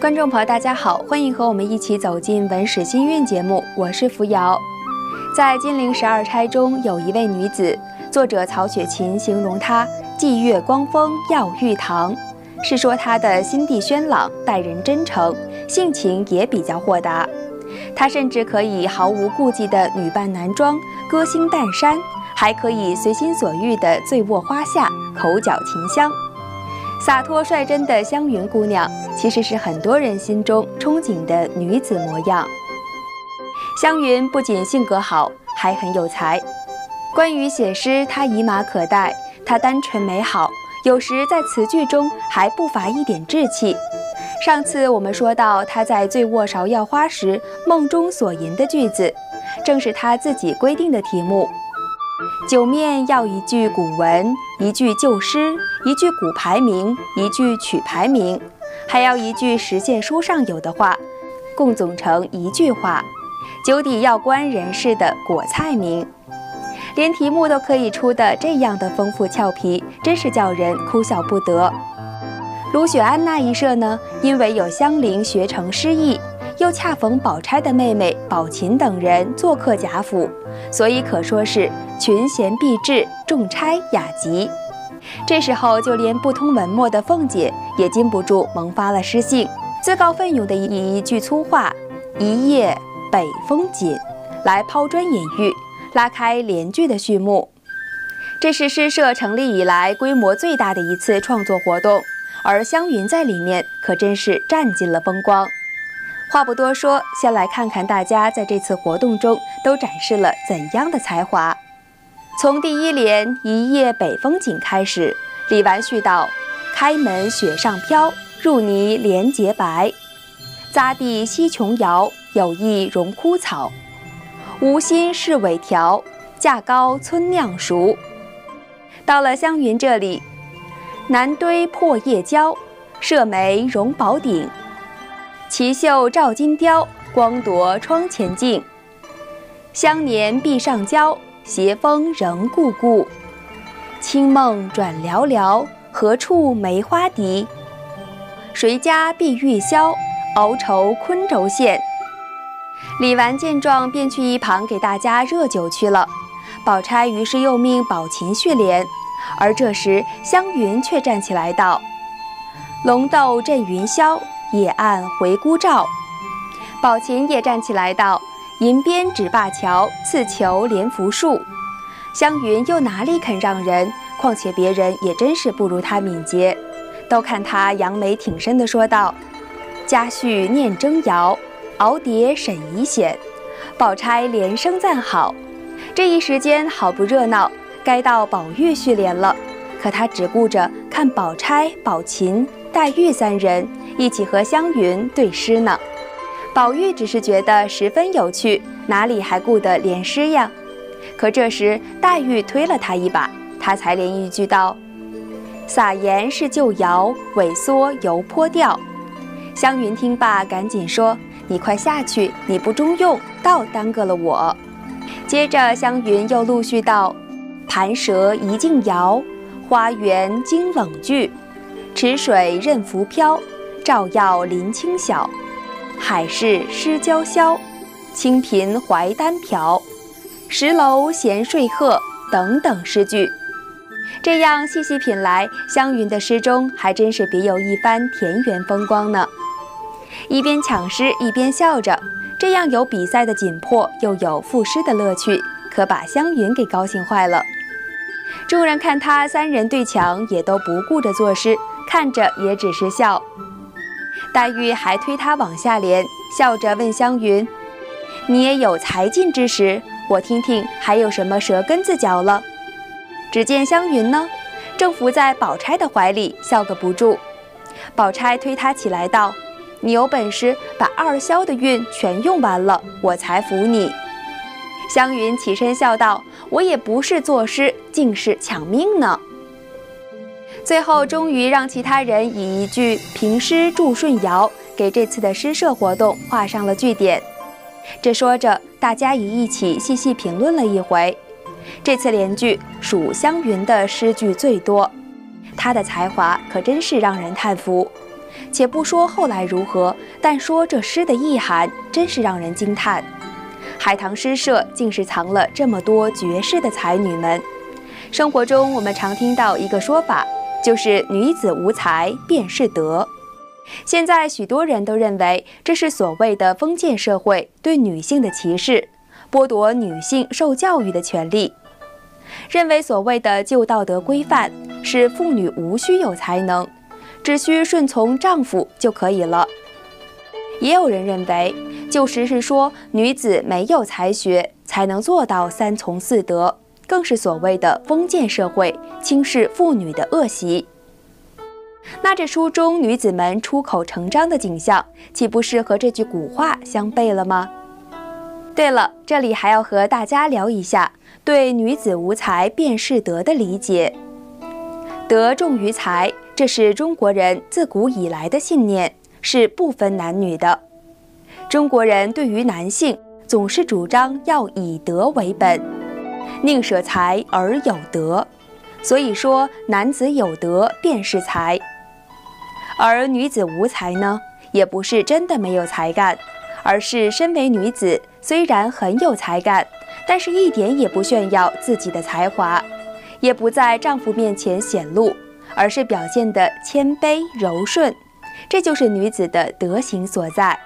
观众朋友，大家好，欢迎和我们一起走进《文史新韵》节目，我是扶摇。在《金陵十二钗》中有一位女子，作者曹雪芹形容她霁月光风耀玉堂，是说她的心地轩朗，待人真诚，性情也比较豁达。她甚至可以毫无顾忌的女扮男装，歌星旦山，还可以随心所欲的醉卧花下，口角琴香。洒脱率真的湘云姑娘，其实是很多人心中憧憬的女子模样。湘云不仅性格好，还很有才。关于写诗，她以马可待，她单纯美好，有时在词句中还不乏一点稚气。上次我们说到她在醉卧芍药花时梦中所吟的句子，正是她自己规定的题目。九面要一句古文，一句旧诗，一句古牌名，一句曲牌名，还要一句实践书上有的话，共总成一句话。酒底要观人士的果菜名，连题目都可以出的这样的丰富俏皮，真是叫人哭笑不得。卢雪庵那一社呢，因为有香菱学成诗意。又恰逢宝钗的妹妹宝琴等人做客贾府，所以可说是群贤毕至，众钗雅集。这时候，就连不通文墨的凤姐也禁不住萌发了诗性，自告奋勇地以一句粗话“一夜北风紧”来抛砖引玉，拉开连句的序幕。这是诗社成立以来规模最大的一次创作活动，而湘云在里面可真是占尽了风光。话不多说，先来看看大家在这次活动中都展示了怎样的才华。从第一联“一夜北风紧”开始，李纨絮道：“开门雪上飘，入泥莲洁白。匝地西琼瑶，有意荣枯草。无心是尾条，架高村酿熟。”到了湘云这里，“南堆破叶娇，射眉荣宝顶。”奇秀照金雕，光夺窗前镜。香年壁上娇，斜风仍故故。清梦转寥寥，何处梅花笛？谁家碧玉箫，熬愁昆州线。李纨见状，便去一旁给大家热酒去了。宝钗于是又命宝琴续联，而这时湘云却站起来道：“龙斗震云霄。”野暗回孤照，宝琴也站起来道：“银鞭指灞桥，刺球连扶树。”湘云又哪里肯让人？况且别人也真是不如她敏捷。都看她扬眉挺身的说道：“家婿念征谣，熬蝶审疑险。”宝钗连声赞好。这一时间好不热闹，该到宝玉续联了。可他只顾着看宝钗、宝琴、黛玉三人。一起和湘云对诗呢，宝玉只是觉得十分有趣，哪里还顾得连诗呀？可这时黛玉推了他一把，他才连一句道：“撒盐是旧谣，萎缩犹颇调。”湘云听罢，赶紧说：“你快下去，你不中用，倒耽搁了我。”接着湘云又陆续道：“盘蛇一径摇，花园惊冷聚，池水任浮漂。”照耀林清晓，海市湿娇绡，清贫怀丹瓢，石楼闲睡鹤等等诗句。这样细细品来，湘云的诗中还真是别有一番田园风光呢。一边抢诗一边笑着，这样有比赛的紧迫，又有赋诗的乐趣，可把湘云给高兴坏了。众人看他三人对抢，也都不顾着作诗，看着也只是笑。黛玉还推他往下连，笑着问湘云：“你也有才尽之时，我听听还有什么舌根子嚼了。”只见湘云呢，正伏在宝钗的怀里，笑个不住。宝钗推他起来道：“你有本事把二萧的韵全用完了，我才服你。”湘云起身笑道：“我也不是作诗，竟是抢命呢。”最后，终于让其他人以一句“平诗祝顺尧”给这次的诗社活动画上了句点。这说着，大家也一起细细评论了一回。这次联句属湘云的诗句最多，她的才华可真是让人叹服。且不说后来如何，但说这诗的意涵真是让人惊叹。海棠诗社竟是藏了这么多绝世的才女们。生活中我们常听到一个说法，就是女子无才便是德。现在许多人都认为这是所谓的封建社会对女性的歧视，剥夺女性受教育的权利。认为所谓的旧道德规范是妇女无需有才能，只需顺从丈夫就可以了。也有人认为旧时是说女子没有才学才能做到三从四德，更是所谓的封建社会轻视妇女的恶习。那这书中女子们出口成章的景象，岂不是和这句古话相悖了吗？对了，这里还要和大家聊一下对“女子无才便是德”的理解。德重于才，这是中国人自古以来的信念，是不分男女的。中国人对于男性总是主张要以德为本，宁舍才而有德，所以说男子有德便是才。而女子无才呢，也不是真的没有才干，而是身为女子，虽然很有才干，但是一点也不炫耀自己的才华，也不在丈夫面前显露，而是表现得谦卑柔顺，这就是女子的德行所在。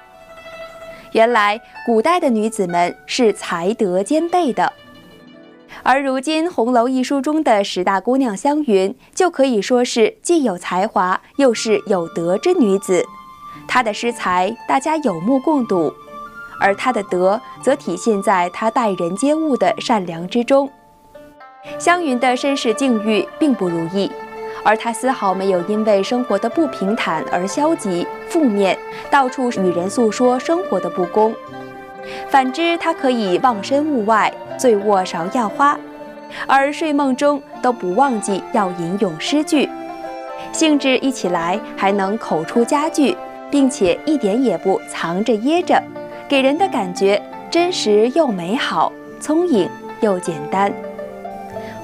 原来古代的女子们是才德兼备的。而如今《红楼》一书中的十大姑娘湘云，就可以说是既有才华又是有德之女子。她的诗才大家有目共睹，而她的德则体现在她待人接物的善良之中。湘云的身世境遇并不如意，而她丝毫没有因为生活的不平坦而消极负面，到处与人诉说生活的不公。反之，她可以忘身物外。醉卧芍药花，而睡梦中都不忘记要吟咏诗句，兴致一起来还能口出佳句，并且一点也不藏着掖着，给人的感觉真实又美好，聪颖又简单。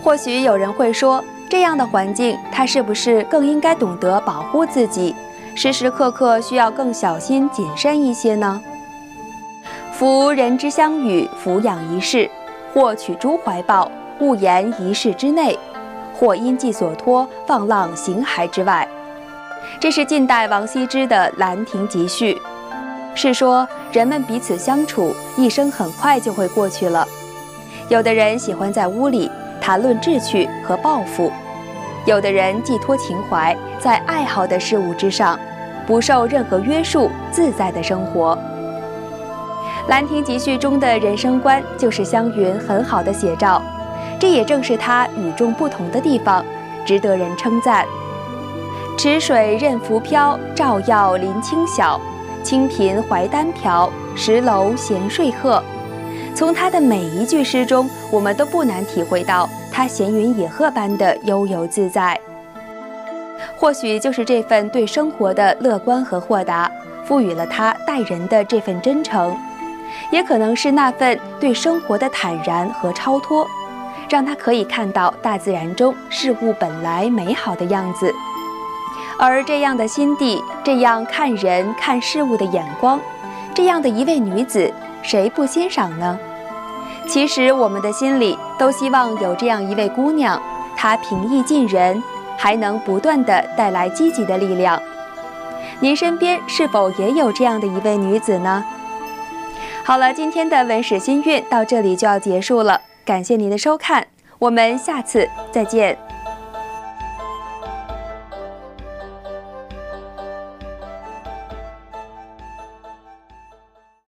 或许有人会说，这样的环境，他是不是更应该懂得保护自己，时时刻刻需要更小心谨慎一些呢？夫人之相与，抚养一世。或取诸怀抱，勿言一室之内；或因寄所托，放浪形骸之外。这是近代王羲之的《兰亭集序》，是说人们彼此相处，一生很快就会过去了。有的人喜欢在屋里谈论志趣和抱负，有的人寄托情怀在爱好的事物之上，不受任何约束，自在的生活。《兰亭集序》中的人生观就是湘云很好的写照，这也正是她与众不同的地方，值得人称赞。池水任浮漂，照耀林清晓。清贫怀丹瓢，石楼闲睡鹤。从她的每一句诗中，我们都不难体会到她闲云野鹤般的悠游自在。或许就是这份对生活的乐观和豁达，赋予了她待人的这份真诚。也可能是那份对生活的坦然和超脱，让他可以看到大自然中事物本来美好的样子。而这样的心地，这样看人看事物的眼光，这样的一位女子，谁不欣赏呢？其实我们的心里都希望有这样一位姑娘，她平易近人，还能不断的带来积极的力量。您身边是否也有这样的一位女子呢？好了，今天的文史新韵到这里就要结束了，感谢您的收看，我们下次再见。